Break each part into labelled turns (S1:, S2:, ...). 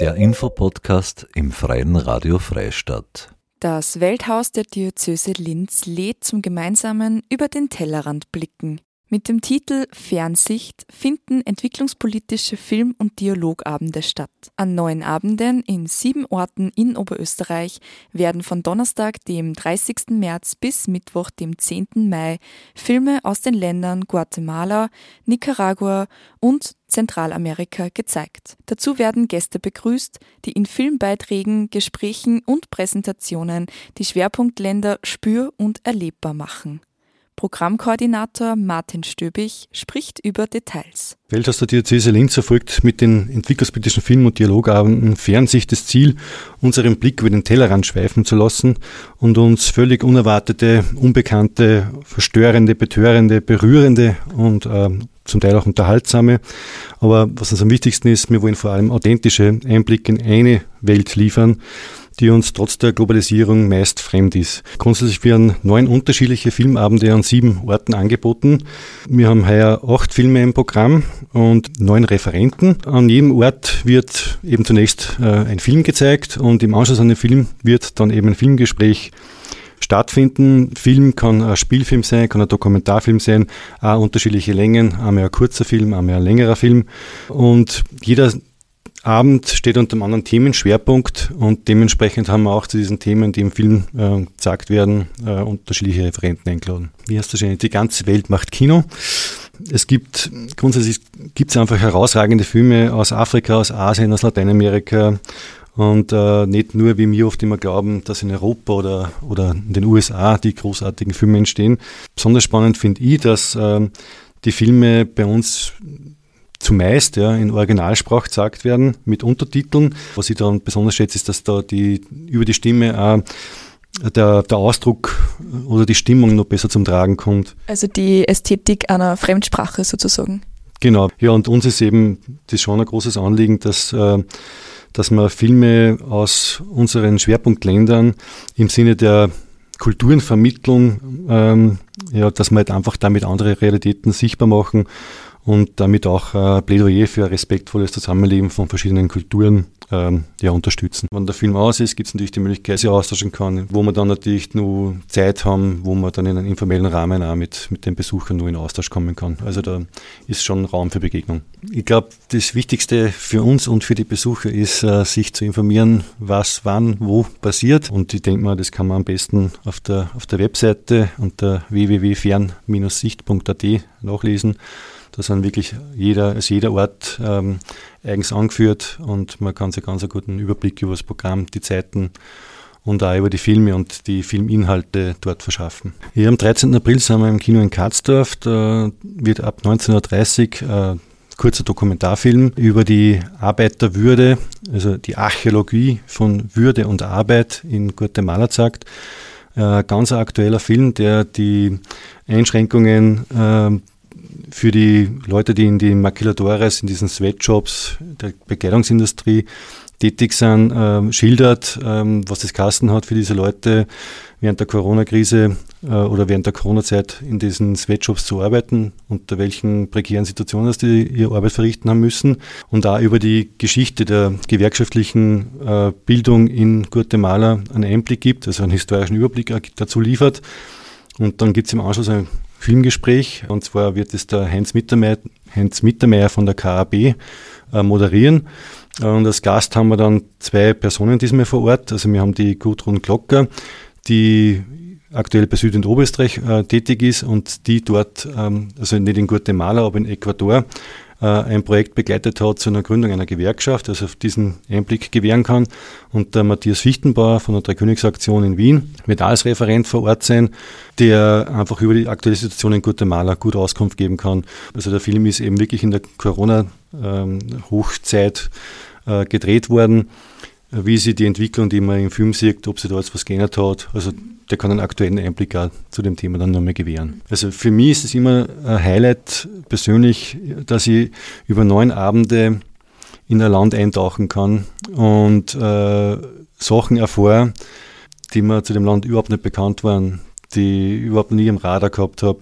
S1: Der Infopodcast im Freien Radio Freistadt.
S2: Das Welthaus der Diözese Linz lädt zum gemeinsamen Über den Tellerrand blicken. Mit dem Titel Fernsicht finden entwicklungspolitische Film- und Dialogabende statt. An neun Abenden in sieben Orten in Oberösterreich werden von Donnerstag, dem 30. März bis Mittwoch, dem 10. Mai Filme aus den Ländern Guatemala, Nicaragua und Zentralamerika gezeigt. Dazu werden Gäste begrüßt, die in Filmbeiträgen, Gesprächen und Präsentationen die Schwerpunktländer spür- und erlebbar machen. Programmkoordinator Martin Stöbig spricht über Details.
S3: Welthaus der Diözese Linz verfolgt mit den entwicklungspolitischen Film- und Dialogabenden Fernsicht das Ziel, unseren Blick über den Tellerrand schweifen zu lassen und uns völlig unerwartete, unbekannte, verstörende, betörende, berührende und äh, zum Teil auch unterhaltsame. Aber was uns am wichtigsten ist, wir wollen vor allem authentische Einblicke in eine Welt liefern, die uns trotz der Globalisierung meist fremd ist. Grundsätzlich werden neun unterschiedliche Filmabende an sieben Orten angeboten. Wir haben heuer acht Filme im Programm und neun Referenten. An jedem Ort wird eben zunächst äh, ein Film gezeigt und im Anschluss an den Film wird dann eben ein Filmgespräch stattfinden. Film kann ein Spielfilm sein, kann ein Dokumentarfilm sein, auch unterschiedliche Längen, einmal ein kurzer Film, einmal ein längerer Film. Und jeder Abend steht unter einem anderen Themenschwerpunkt und dementsprechend haben wir auch zu diesen Themen, die im Film äh, gesagt werden, äh, unterschiedliche Referenten eingeladen. Wie heißt das schon? Die ganze Welt macht Kino. Es gibt grundsätzlich gibt es einfach herausragende Filme aus Afrika, aus Asien, aus Lateinamerika und äh, nicht nur, wie wir oft immer glauben, dass in Europa oder, oder in den USA die großartigen Filme entstehen. Besonders spannend finde ich, dass äh, die Filme bei uns zumeist ja, in Originalsprache gesagt werden, mit Untertiteln. Was ich dann besonders schätze, ist, dass da die, über die Stimme auch der, der Ausdruck oder die Stimmung noch besser zum Tragen kommt.
S2: Also die Ästhetik einer Fremdsprache sozusagen.
S3: Genau, ja, und uns ist eben das schon ein großes Anliegen, dass, äh, dass wir Filme aus unseren Schwerpunktländern im Sinne der Kulturenvermittlung, ähm, ja, dass wir halt einfach damit andere Realitäten sichtbar machen und damit auch äh, Plädoyer für ein respektvolles Zusammenleben von verschiedenen Kulturen ähm, ja, unterstützen. Wenn der Film aus ist, gibt es natürlich die Möglichkeit, sich austauschen kann, wo wir dann natürlich nur Zeit haben, wo man dann in einem informellen Rahmen auch mit, mit den Besuchern nur in Austausch kommen kann. Also da ist schon Raum für Begegnung. Ich glaube, das Wichtigste für uns und für die Besucher ist, äh, sich zu informieren, was wann wo passiert. Und ich denke mal, das kann man am besten auf der, auf der Webseite unter www.fern-sicht.at nachlesen. Da sind wirklich jeder, ist jeder Ort ähm, eigens angeführt und man kann sich ganz einen guten Überblick über das Programm, die Zeiten und auch über die Filme und die Filminhalte dort verschaffen. Hier am 13. April sind wir im Kino in Katzdorf. Da wird ab 19.30 Uhr äh, kurzer Dokumentarfilm über die Arbeiterwürde, also die Archäologie von Würde und Arbeit in Guatemala zeigt. Äh, ganz aktueller Film, der die Einschränkungen äh, für die Leute, die in die Maquiladores, in diesen Sweatshops der Bekleidungsindustrie tätig sind, äh, schildert, ähm, was das Kasten hat für diese Leute während der Corona-Krise äh, oder während der Corona-Zeit in diesen Sweatshops zu arbeiten, unter welchen prekären Situationen sie ihre Arbeit verrichten haben müssen und da über die Geschichte der gewerkschaftlichen äh, Bildung in Guatemala einen Einblick gibt, also einen historischen Überblick dazu liefert. Und dann gibt es im Anschluss ein Filmgespräch. Und zwar wird es der Heinz Mittermeier, Heinz Mittermeier von der KAB äh, moderieren. Und als Gast haben wir dann zwei Personen diesmal vor Ort. Also wir haben die Gudrun Glocker, die aktuell bei Süd- und Oberösterreich äh, tätig ist und die dort, ähm, also nicht in Guatemala, aber in Ecuador, ein Projekt begleitet hat zu einer Gründung einer Gewerkschaft, also auf diesen Einblick gewähren kann. Und der Matthias Fichtenbauer von der Dreikönigsaktion in Wien wird als Referent vor Ort sein, der einfach über die aktuelle Situation in Guatemala gut Auskunft geben kann. Also der Film ist eben wirklich in der Corona-Hochzeit ähm, äh, gedreht worden wie sie die Entwicklung, die man im Film sieht, ob sie da jetzt was geändert hat. Also der kann einen aktuellen Einblick auch zu dem Thema dann nochmal gewähren. Also für mich ist es immer ein Highlight persönlich, dass ich über neun Abende in ein Land eintauchen kann und äh, Sachen erfahre, die mir zu dem Land überhaupt nicht bekannt waren, die ich überhaupt nie im Radar gehabt habe.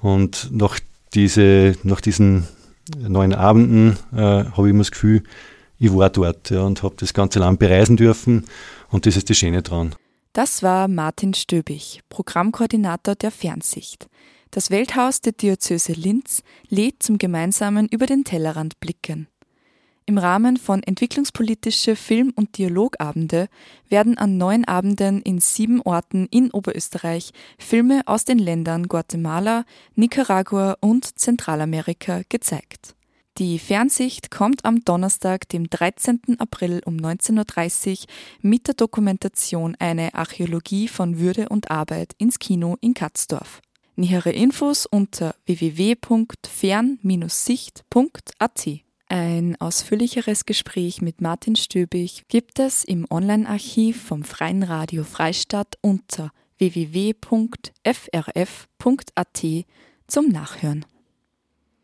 S3: Und nach, diese, nach diesen neun Abenden äh, habe ich immer das Gefühl, ich war dort ja, und habe das ganze Land bereisen dürfen und das ist die Schöne dran.
S2: Das war Martin Stöbig, Programmkoordinator der Fernsicht. Das Welthaus der Diözese Linz lädt zum gemeinsamen Über den Tellerrand blicken. Im Rahmen von entwicklungspolitische Film- und Dialogabende werden an neun Abenden in sieben Orten in Oberösterreich Filme aus den Ländern Guatemala, Nicaragua und Zentralamerika gezeigt. Die Fernsicht kommt am Donnerstag, dem 13. April um 19.30 Uhr mit der Dokumentation Eine Archäologie von Würde und Arbeit ins Kino in Katzdorf. Nähere Infos unter www.fern-sicht.at. Ein ausführlicheres Gespräch mit Martin Stöbig gibt es im Online-Archiv vom Freien Radio Freistadt unter www.frf.at zum Nachhören.